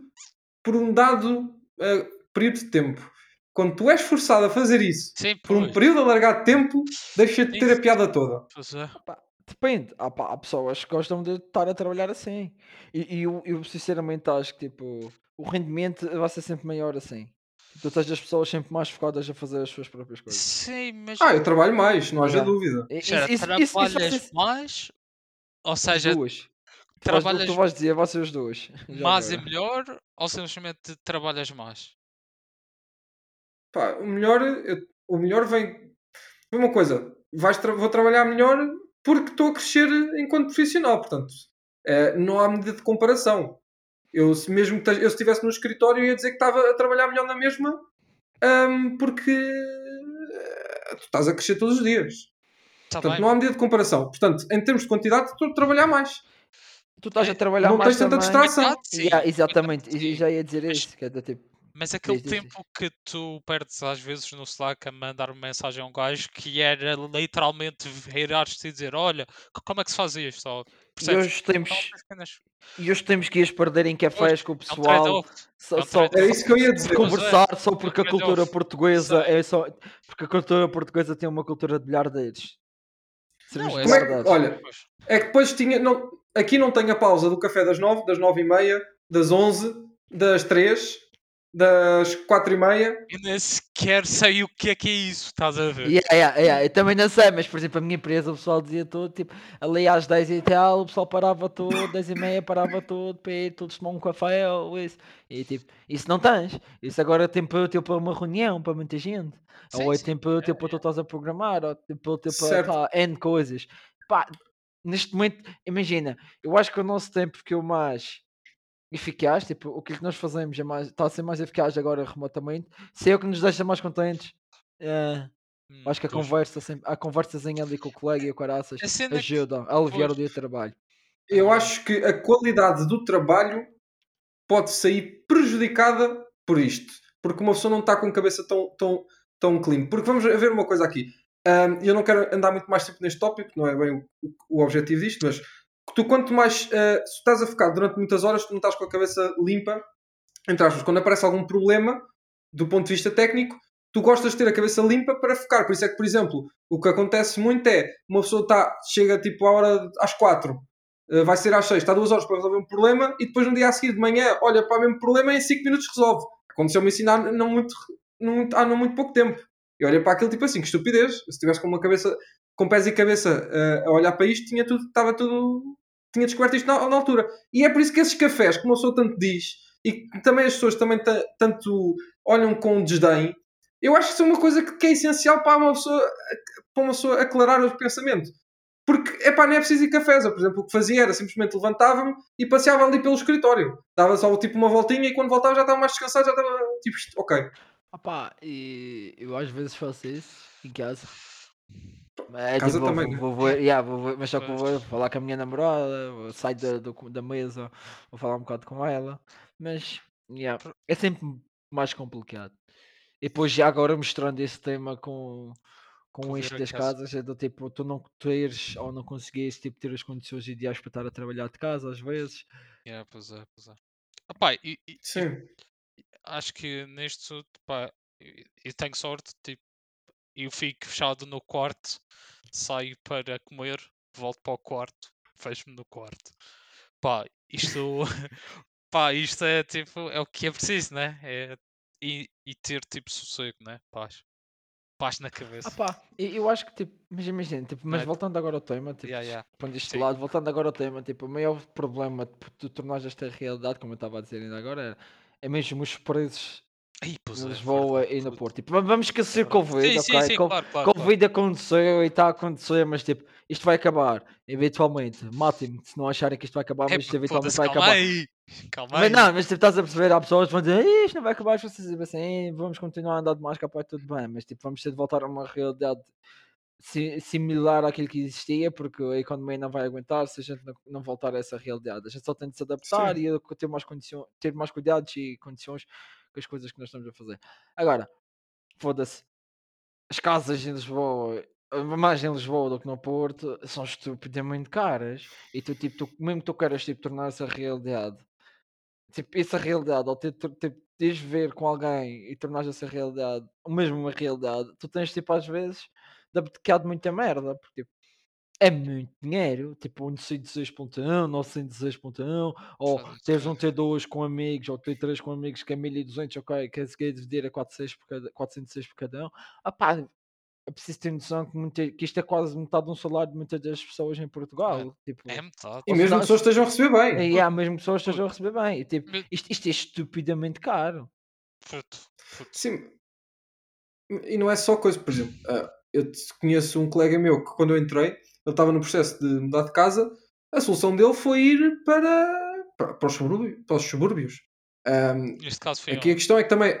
[SPEAKER 2] por um dado eh, período de tempo. Quando tu és forçado a fazer isso
[SPEAKER 4] Sim,
[SPEAKER 2] por um período alargado de tempo, deixa de ter a
[SPEAKER 4] Isso.
[SPEAKER 2] piada toda.
[SPEAKER 4] Pois é.
[SPEAKER 3] depende. Há, pá, há pessoas que gostam de estar a trabalhar assim. E, e eu, eu sinceramente acho que tipo, o rendimento vai ser sempre maior assim. Tu tens as pessoas sempre mais focadas a fazer as suas próprias coisas.
[SPEAKER 4] Sim, mas
[SPEAKER 2] Ah, eu trabalho mais, não haja
[SPEAKER 3] Yeah.
[SPEAKER 2] dúvida.
[SPEAKER 3] E- isso- isso- isso
[SPEAKER 4] trabalhas
[SPEAKER 3] ser-
[SPEAKER 4] mais, ou seja,
[SPEAKER 3] duas. Tu vais, o que
[SPEAKER 4] trabalhas
[SPEAKER 3] tu vais dizer, vai ser as duas.
[SPEAKER 4] Mais e melhor, ou simplesmente trabalhas mais?
[SPEAKER 2] Pá, o melhor, eu- o melhor vem. Uma coisa, vais tra- vou trabalhar melhor porque estou a crescer enquanto profissional, portanto, eh, não há medida de comparação. Eu, se mesmo eu estivesse no escritório, ia dizer que estava a trabalhar melhor na mesma, ahm, porque eh, tu estás a crescer todos os dias.
[SPEAKER 4] Está
[SPEAKER 2] Portanto,
[SPEAKER 4] bem,
[SPEAKER 2] não há medida de comparação. Portanto, em termos de quantidade, estou a trabalhar mais.
[SPEAKER 3] Tu estás a
[SPEAKER 4] É,
[SPEAKER 3] trabalhar
[SPEAKER 2] não
[SPEAKER 3] mais
[SPEAKER 2] tens tanta
[SPEAKER 3] também.
[SPEAKER 2] distração.
[SPEAKER 3] Yeah, exatamente, e já ia dizer
[SPEAKER 4] Mas-
[SPEAKER 3] isso, que é do tipo,
[SPEAKER 4] Mas aquele
[SPEAKER 3] Diz, diz, diz.
[SPEAKER 4] tempo que tu perdes às vezes no Slack a mandar uma mensagem a um gajo que era literalmente virar-te e dizer: Olha, como é que se faz isto? Ou,
[SPEAKER 3] e hoje
[SPEAKER 4] Então,
[SPEAKER 3] temos, e hoje temos que ias perder em cafés com o
[SPEAKER 4] É
[SPEAKER 3] pessoal, só,
[SPEAKER 4] é
[SPEAKER 3] só,
[SPEAKER 2] Era
[SPEAKER 4] trade-off.
[SPEAKER 2] isso que eu ia dizer.
[SPEAKER 3] conversar só porque a cultura portuguesa é só porque a cultura portuguesa tem uma cultura de bilhardeiros.
[SPEAKER 4] Não,
[SPEAKER 3] de
[SPEAKER 4] é
[SPEAKER 2] é que- olha. É que depois tinha. Não, aqui não tem a pausa do café das 9, das 9 e meia, das 11, das 3, das 4 e meia.
[SPEAKER 4] Eu nem sequer sei o que é que é isso, estás a ver?
[SPEAKER 3] Yeah, yeah, yeah, Eu também não sei, mas por exemplo, a minha empresa, o pessoal dizia todo, tipo, ali às 10 e tal, o pessoal parava todo, 10 e meia parava todo, para ir todos tomar um café ou isso. E tipo, isso não tens. Isso agora tem para teu para uma reunião, para muita gente.
[SPEAKER 4] Sim,
[SPEAKER 3] ou é
[SPEAKER 4] sim,
[SPEAKER 3] tempo para
[SPEAKER 4] é,
[SPEAKER 3] teu para tu estás a programar, ou tempo para pá, N coisas. Pá, neste momento, imagina, eu acho que o nosso tempo que eu mais eficaz, tipo, o que nós fazemos é mais, está a ser mais eficaz agora remotamente, se é o que nos deixa mais contentes. Eh,
[SPEAKER 4] Hum,
[SPEAKER 3] Acho que a
[SPEAKER 4] pois.
[SPEAKER 3] conversa sempre, a conversazinha ali com o colega e o caraças
[SPEAKER 4] é
[SPEAKER 3] ajuda a aliviar o
[SPEAKER 4] pois.
[SPEAKER 3] dia de trabalho.
[SPEAKER 2] Eu
[SPEAKER 4] Ah.
[SPEAKER 2] acho que a qualidade do trabalho pode sair prejudicada por isto. Porque uma pessoa não está com a cabeça tão, tão, tão clean. Porque vamos ver uma coisa aqui. Ahm, eu não quero andar muito mais tempo neste tópico, não é bem o, o objetivo disto, mas tu quanto mais ah, se estás a focar durante muitas horas, tu não estás com a cabeça limpa, entre aspas, quando aparece algum problema do ponto de vista técnico, tu gostas de ter a cabeça limpa para focar. Por isso é que, por exemplo, o que acontece muito é uma pessoa tá, chega tipo à hora às quatro, uh, vai ser às seis, está duas horas para resolver um problema e depois no dia a seguir de manhã olha para o mesmo problema e em cinco minutos resolve. Aconteceu-me isso há não muito, não há não muito pouco tempo. E olha para aquilo tipo assim, que estupidez. Se estivesse com uma cabeça, com pés e cabeça uh, a olhar para isto, tinha tudo, estava tudo, tinha descoberto isto na, na altura. E é por isso que esses cafés, como a pessoa tanto diz, e que também as pessoas também ta- tanto olham com desdém, eu acho que isso é uma coisa que, que é essencial para uma pessoa, para uma pessoa aclarar o pensamento. Porque, epá, não é preciso ir cafés. Eu, por exemplo, o que fazia era simplesmente levantava-me e passeava ali pelo escritório. Dava só tipo uma voltinha e quando voltava já estava mais descansado, já estava tipo, ok.
[SPEAKER 3] Opá, e eu às vezes faço isso em casa. É,
[SPEAKER 2] Casa
[SPEAKER 3] tipo,
[SPEAKER 2] também,
[SPEAKER 3] vou,
[SPEAKER 2] né?
[SPEAKER 3] vou, vou- yeah, vou- vou- mas só que vou, falar com a minha namorada, vou sair da, do- da mesa, vou falar um bocado com ela, mas yeah, é sempre mais complicado. E depois já agora mostrando esse tema com, com isto das
[SPEAKER 4] casa.
[SPEAKER 3] casas é do tipo, tu não teres ou não conseguires tipo, ter as condições ideais para estar a trabalhar de casa às vezes.
[SPEAKER 4] Yeah, pois é, pois é. Epá, e, e- e
[SPEAKER 2] Sim.
[SPEAKER 4] acho que neste pá, eu tenho sorte, tipo, eu fico fechado no quarto, saio para comer, volto para o quarto, fecho-me no quarto. Pá, isto, pá, isto é tipo, é o que é preciso, né? É, e, e ter tipo sossego, né? Paz. Paz na
[SPEAKER 3] Ah
[SPEAKER 4] cabeça.
[SPEAKER 3] pá, e- eu acho que tipo, mas imagina, tipo, mas
[SPEAKER 4] é?
[SPEAKER 3] voltando agora ao tema, tipo,
[SPEAKER 4] Yeah, yeah.
[SPEAKER 3] pondo isto de lado, voltando agora ao tema, tipo, o maior problema de tu tornares esta realidade, como eu estava a dizer ainda agora, é, é mesmo os preços
[SPEAKER 4] Ai, pois é,
[SPEAKER 3] Lisboa
[SPEAKER 4] verdade,
[SPEAKER 3] e no Porto. Tipo, vamos
[SPEAKER 4] é
[SPEAKER 3] esquecer
[SPEAKER 4] verdade.
[SPEAKER 3] Covid,
[SPEAKER 4] Sim, sim,
[SPEAKER 3] ok?
[SPEAKER 4] sim,
[SPEAKER 3] Co-
[SPEAKER 4] claro, claro, claro.
[SPEAKER 3] Covid aconteceu e está a acontecer, mas tipo, isto vai acabar, eventualmente. Matem-me se não acharem que isto vai acabar,
[SPEAKER 4] É
[SPEAKER 3] mas isto
[SPEAKER 4] porque
[SPEAKER 3] eventualmente vai
[SPEAKER 4] calma
[SPEAKER 3] acabar.
[SPEAKER 4] aí. Calma
[SPEAKER 3] Mas
[SPEAKER 4] aí.
[SPEAKER 3] não, mas tipo, estás a perceber, há pessoas que vão dizer "Ih, isto não vai acabar, as pessoas dizem assim, vamos continuar a andar de máscara, pá, tudo bem, mas tipo, vamos ter de voltar a uma realidade si- similar àquilo que existia, porque a economia não vai aguentar se a gente não, não voltar a essa realidade. A gente só tem de se adaptar
[SPEAKER 2] Sim.
[SPEAKER 3] e ter mais, ter mais cuidados e condições com as coisas que nós estamos a fazer. Agora, foda-se, as casas em Lisboa, mais em Lisboa do que no Porto, são estupidamente caras. E tu, tipo, tu, mesmo que tu queiras tipo, tornar essa realidade, tipo, essa realidade, ou ter, teres de ver com alguém e tornares essa realidade, ou mesmo uma realidade, tu tens, tipo, às vezes, de abdicar de muita merda, porque, tipo, é muito dinheiro, tipo, um 116.1, 916.1, ou teres um
[SPEAKER 4] cara.
[SPEAKER 3] T2 com amigos, ou T3 com amigos que é 1200, ok, quer dizer, dividir a 406 por cada, 406 por cada um, ah pá, é preciso ter noção que, muita- que isto é quase metade de um salário de muitas das pessoas em Portugal, tipo,
[SPEAKER 4] É metade.
[SPEAKER 2] E mesmo que pessoas estejam a receber bem.
[SPEAKER 3] e há mesmo pessoas que estejam a receber bem, e, tipo, isto, isto é estupidamente caro.
[SPEAKER 4] Puto, puto.
[SPEAKER 2] Sim. E não é só coisa, por exemplo, ah, eu conheço um colega meu que quando eu entrei, ele estava no processo de mudar de casa, a solução dele foi ir para, para, para os subúrbios. Para os subúrbios. Ahm,
[SPEAKER 4] Neste caso foi
[SPEAKER 2] aqui a
[SPEAKER 4] onde?
[SPEAKER 2] questão é que também.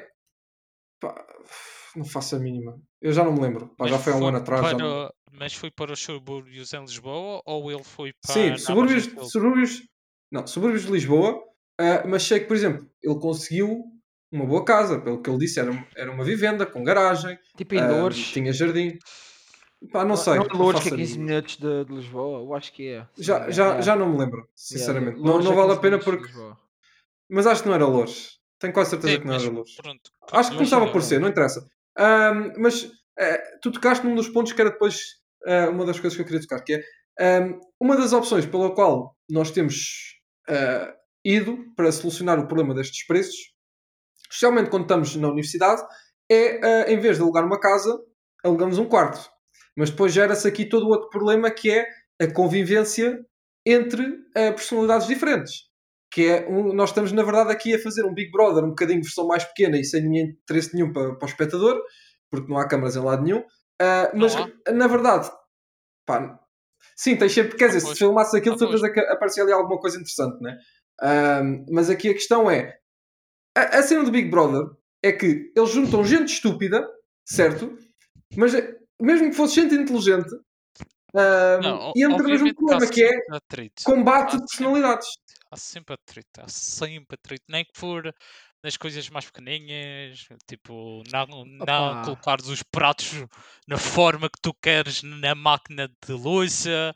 [SPEAKER 2] pá, não faço a mínima. Eu já não me lembro. Pá, já
[SPEAKER 4] Mas
[SPEAKER 2] foi há um ano atrás. já
[SPEAKER 4] para-
[SPEAKER 2] não-
[SPEAKER 4] Mas foi para os subúrbios em Lisboa ou ele foi para.
[SPEAKER 2] Sim, subúrbios, subúrbios. Não, subúrbios de Lisboa. ah, mas sei que, por exemplo, ele conseguiu uma boa casa. Pelo que ele disse, era, era uma vivenda com garagem.
[SPEAKER 3] Tipo em
[SPEAKER 2] ah,
[SPEAKER 3] Lourdes.
[SPEAKER 2] tinha jardim. Pá, não sei.
[SPEAKER 3] Não é Lourdes que é
[SPEAKER 2] faço a
[SPEAKER 3] 15
[SPEAKER 2] mínima.
[SPEAKER 3] minutos de, de Lisboa, eu acho que é.
[SPEAKER 2] Já,
[SPEAKER 3] me engano,
[SPEAKER 2] já,
[SPEAKER 3] yeah.
[SPEAKER 2] já não me lembro,
[SPEAKER 3] Yeah,
[SPEAKER 2] sinceramente. não não
[SPEAKER 3] é
[SPEAKER 2] vale a
[SPEAKER 3] 15
[SPEAKER 2] pena porque. Mas acho que não era Lourdes. Tenho quase certeza
[SPEAKER 4] Sim,
[SPEAKER 2] que não era Lourdes.
[SPEAKER 4] pronto.
[SPEAKER 2] Acho que começava por ser, não interessa. Ahm, mas eh, tu tocaste num dos pontos que era depois eh, uma das coisas que eu queria tocar, que é ahm, uma das opções pela qual nós temos eh, ido para solucionar o problema destes preços, especialmente quando estamos na universidade, é em vez de alugar uma casa, alugamos um quarto. Mas depois gera-se aqui todo o outro problema que é a convivência entre eh, personalidades diferentes. Que é um- nós estamos, na verdade, aqui a fazer um Big Brother um bocadinho versão mais pequena e sem nenhum interesse nenhum para, para o espectador, porque não há câmaras em lado nenhum.
[SPEAKER 4] Não
[SPEAKER 2] mas,
[SPEAKER 4] há?
[SPEAKER 2] na verdade, pá, sim, tens sempre, quer dizer, se filmasse aquilo, certeza que aparecia ali alguma coisa interessante, né? Ah, mas aqui a questão é: a, a cena do Big Brother é que eles juntam gente estúpida, certo? Mas mesmo que fosse gente inteligente,
[SPEAKER 4] Não,
[SPEAKER 2] e entra no mesmo problema que é
[SPEAKER 4] sempre atrito.
[SPEAKER 2] combate
[SPEAKER 4] Há
[SPEAKER 2] de
[SPEAKER 4] sempre-
[SPEAKER 2] personalidades.
[SPEAKER 4] Há sempre atrito, há sempre atrito. Nem que for nas coisas mais pequeninhas, tipo, não, não
[SPEAKER 3] Opa.
[SPEAKER 4] colocares os pratos na forma que tu queres na máquina de louça,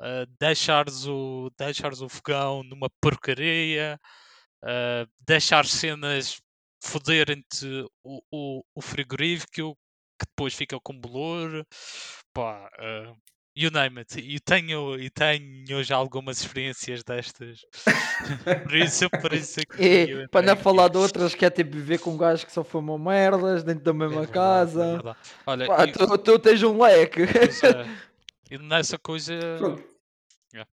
[SPEAKER 4] ah, deixares, o, deixares o fogão numa porcaria, ah, deixar cenas foderem-te o, o, o frigorífico que depois fica com bolor. Pá, ah, you name it. E tenho, e tenho já algumas experiências destas. por isso, por isso é que eu
[SPEAKER 3] E para não falar de outras que é tipo viver com gajos que só fumam merdas dentro da
[SPEAKER 4] É
[SPEAKER 3] mesma
[SPEAKER 4] verdade, é
[SPEAKER 3] casa.
[SPEAKER 4] verdade. Olha,
[SPEAKER 3] Pá,
[SPEAKER 4] e-
[SPEAKER 3] tu, tu tens um leque.
[SPEAKER 4] é, e nessa coisa. É.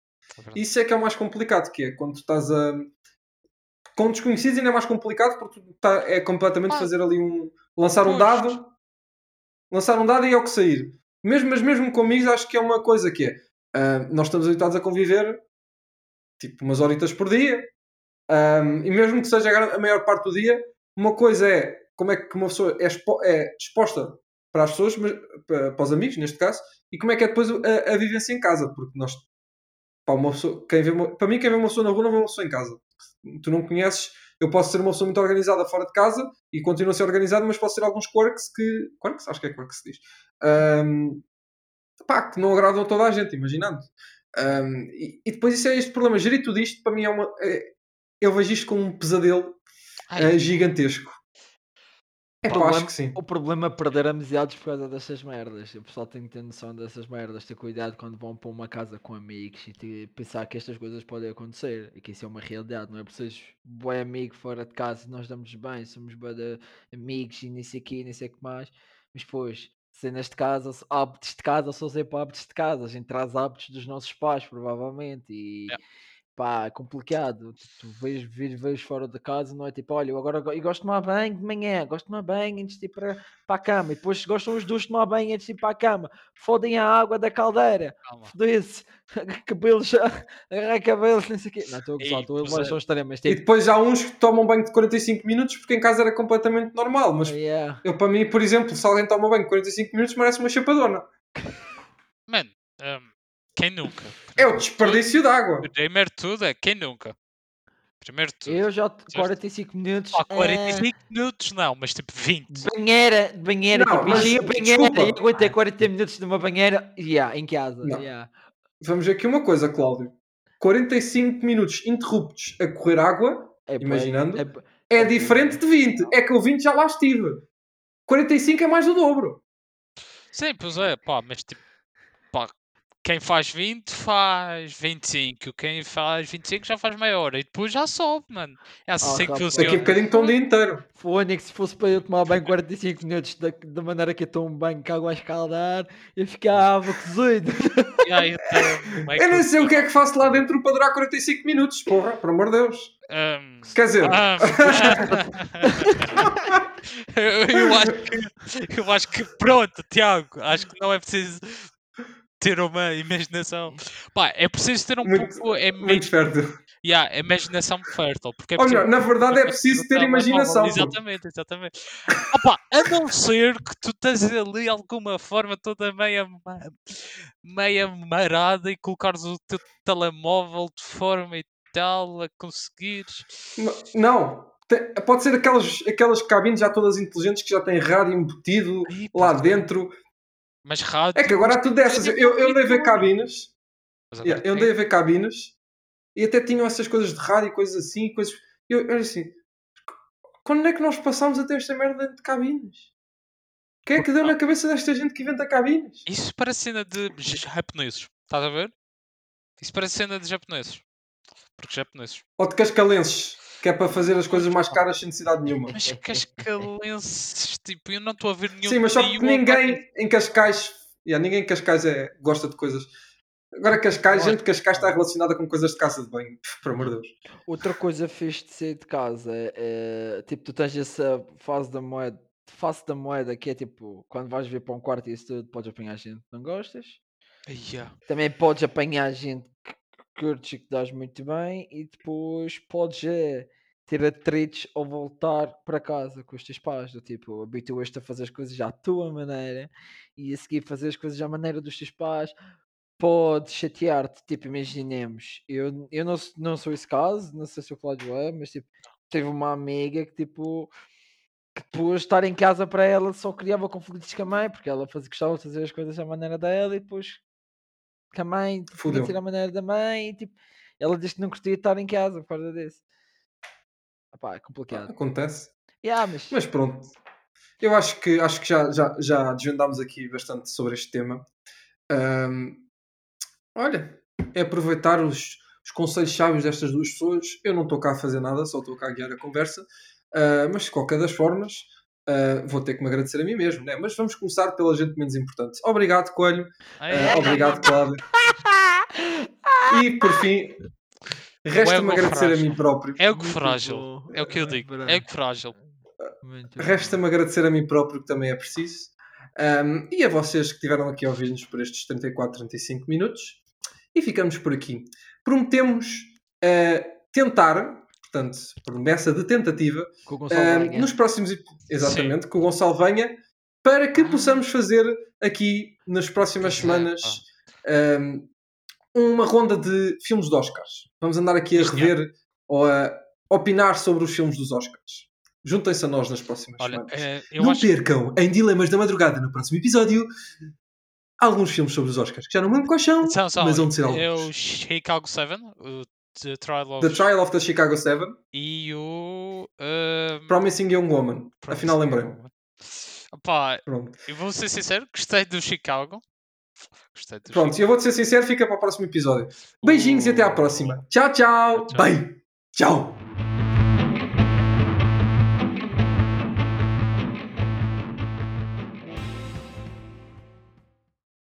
[SPEAKER 2] Isso é que é o mais complicado, que é quando tu estás a. Com desconhecidos ainda é mais complicado porque tu tá, é completamente
[SPEAKER 4] Ah,
[SPEAKER 2] fazer ali um. lançar um
[SPEAKER 4] pois.
[SPEAKER 2] dado. Lançar um dado e é o que sair. Mesmo, mas mesmo com amigos acho que é uma coisa que é. ah, nós estamos habituados a conviver tipo umas horitas por dia. ah, e mesmo que seja a maior parte do dia, uma coisa é como é que uma pessoa é, expo- é exposta para as pessoas, mas, para, para os amigos neste caso, e como é que é depois a, a vivência em casa, porque nós Pá, uma pessoa, quem vê uma- para mim, quem vê uma pessoa na rua não vê uma pessoa em casa. Tu não conheces Eu posso ser uma pessoa muito organizada fora de casa e continuo a ser organizado, mas posso ter alguns quirks que. Quirks? Acho que é quirks que se diz. Um, pá, que não agradam a toda a gente, imaginando. Um, e, e, depois isso é este problema. Gerir tudo isto, para mim, é uma. É, eu vejo isto como um pesadelo uh, gigantesco. É, pá, acho que sim.
[SPEAKER 3] O problema é perder amizades por causa dessas merdas. O pessoal tem que ter noção dessas merdas, ter cuidado quando vão para uma casa com amigos e ter, pensar que estas coisas podem acontecer e que isso é uma realidade. Não é por seres bom amigo fora de casa, nós damos bem, somos bem amigos e nem sei aqui, nem sei o que mais. Mas depois, cenas de casa, hábitos de casa, só sempre hábitos de casa. A gente traz hábitos dos nossos pais, provavelmente. E. Yeah pá, é complicado. Tu, vês, vês, vês fora de casa, não é tipo, olha, eu agora eu gosto de tomar banho de manhã, gosto de tomar banho antes de ir para, para a cama, e depois gostam os dois de tomar banho antes de ir para a cama, fodem a água da caldeira, fodem-se, cabelos, agarrar cabelos, não sei o quê. Não, estou a gozar, estou a só extremas.
[SPEAKER 2] Tipo... E depois há uns que tomam banho de 45 minutos porque em casa era completamente normal, mas yeah. eu para mim, por exemplo, se alguém toma banho de 45 minutos, merece uma chapadona.
[SPEAKER 4] Quem nunca?
[SPEAKER 2] É o desperdício de água.
[SPEAKER 4] Primeiro de tudo é quem nunca? Primeiro de tudo.
[SPEAKER 3] Eu já 45 minutos.
[SPEAKER 4] Ah, 45 é... minutos não, mas tipo 20.
[SPEAKER 3] Banheira, banheira, não, tipo, mas, banheira e aguentei 40 minutos numa banheira yeah, em casa. Yeah.
[SPEAKER 2] Vamos ver aqui uma coisa, Cláudio. 45 minutos interruptos a correr água, é, imaginando, é, é, é, diferente de 20. É que o 20 já lá estive. 45 é mais do dobro.
[SPEAKER 4] Sim, pois é, pá, mas tipo, quem faz 20 faz 25, quem faz 25 já faz meia hora e depois já sobe, mano. É assim
[SPEAKER 2] que funciona. Daqui a bocadinho estão o dia inteiro.
[SPEAKER 3] Fone, que se fosse para eu tomar banho 45 minutos da, da maneira que eu tomo banho com água a escaldar, eu ficava cozido.
[SPEAKER 2] Então, é eu nem sei o que é que faço lá dentro para durar 45 minutos, porra, por amor de Deus. Um, Quer dizer, um,
[SPEAKER 4] eu, eu, acho que, eu acho que pronto, Tiago, acho que não é preciso ter uma imaginação. Pá, é preciso ter um muito, pouco. É
[SPEAKER 2] muito fértil.
[SPEAKER 4] Yeah, é imaginação fértil. Porque é
[SPEAKER 2] preciso, na verdade é preciso ter imaginação.
[SPEAKER 4] Exatamente, exatamente. Opa, a não ser que tu tens ali alguma forma toda meia, meia marada e colocares o teu telemóvel de forma e tal a conseguires.
[SPEAKER 2] Não, pode ser aquelas, aquelas cabines já todas inteligentes que já têm rádio embutido lá dentro.
[SPEAKER 4] Mas rádio.
[SPEAKER 2] É que agora há tudo dessas. Eu, eu andei a ver cabines. Yeah, eu andei a ver cabines e até tinham essas coisas de rádio e coisas assim. Coisas... Eu, eu assim. Quando é que nós passámos a ter esta merda dentro de cabines? Quem é que deu na cabeça desta gente que inventa cabines?
[SPEAKER 4] Isso parece cena de japoneses. Estás a ver? Isso parece cena de japoneses. Porque japoneses.
[SPEAKER 2] Ou de cascalenses que é para fazer as coisas mais caras sem necessidade nenhuma.
[SPEAKER 4] Mas Cascalenses, tipo, eu não estou a ver nenhum.
[SPEAKER 2] Sim, mas só que ninguém em Cascais, yeah, ninguém em Cascais é, gosta de coisas. Agora Cascais, gente de Cascais está relacionada com coisas de casa de banho, por amor de Deus.
[SPEAKER 3] Outra coisa fixe de sair de casa é, é tipo, tu tens essa fase da moeda, face da moeda que é tipo, quando vais ver para um quarto e isso tudo, podes apanhar gente que não gostas.
[SPEAKER 4] Yeah.
[SPEAKER 3] Também podes apanhar gente e que dás muito bem e depois podes é, ter atritos ao voltar para casa com os teus pais, do tipo, habituas-te a fazer as coisas à tua maneira e a seguir fazer as coisas à maneira dos teus pais, pode chatear-te, tipo, imaginemos, eu, eu não, não sou esse caso, não sei se o Cláudio é, mas tipo, teve uma amiga que tipo que depois estar em casa para ela só criava conflitos com a mãe, porque ela fazia, gostava de fazer as coisas à maneira dela e depois com a mãe, tipo, ser a maneira da mãe, e, tipo, ela disse que não curtia estar em casa por causa disso. Epá, é complicado.
[SPEAKER 2] Acontece.
[SPEAKER 3] Yeah, mas...
[SPEAKER 2] mas pronto. Eu acho que, acho que já, já, já desvendámos aqui bastante sobre este tema. Um, olha, é aproveitar os, os conselhos sábios destas duas pessoas. Eu não estou cá a fazer nada, só estou cá a guiar a conversa. Uh, mas de qualquer das formas, uh, vou ter que me agradecer a mim mesmo, né? Mas vamos começar pela gente menos importante. Obrigado, Coelho. Uh, obrigado, Cláudio. e por fim, resta-me agradecer frágil. a mim próprio.
[SPEAKER 4] É o que frágil. É o que eu digo. É o que frágil.
[SPEAKER 2] Resta-me agradecer a mim próprio, que também é preciso. Um, e a vocês que estiveram aqui a ouvir-nos por estes 34, 35 minutos. E ficamos por aqui. Prometemos uh, tentar portanto, promessa de tentativa, uh, nos próximos exatamente, Sim. com o Gonçalo Venha, para que ah. possamos fazer aqui nas próximas é, semanas um, uma ronda de filmes de Oscars. Vamos andar aqui a rever ou a, opinar sobre os filmes dos Oscars. Juntem-se a nós nas próximas
[SPEAKER 4] Olha,
[SPEAKER 2] semanas.
[SPEAKER 4] eu
[SPEAKER 2] Não percam em Dilemas da Madrugada no próximo episódio alguns filmes sobre os Oscars, que já não me lembro quais são,
[SPEAKER 4] São, são,
[SPEAKER 2] mas vão ser
[SPEAKER 4] é o
[SPEAKER 2] alguns.
[SPEAKER 4] Chicago 7, o The Trial of...
[SPEAKER 2] The Trial of the Chicago 7,
[SPEAKER 4] E o... ehm,
[SPEAKER 2] Promising Young Woman. Afinal,
[SPEAKER 4] Promising
[SPEAKER 2] lembrei-me.
[SPEAKER 4] Young Opá,
[SPEAKER 2] Pronto.
[SPEAKER 4] eu vou ser sincero, gostei do Chicago. Gostei do
[SPEAKER 2] Pronto, e eu vou-te ser sincero, fica para o próximo episódio. Beijinhos e até à próxima. Tchau, tchau.
[SPEAKER 4] Tchau, tchau.
[SPEAKER 2] Bem, tchau.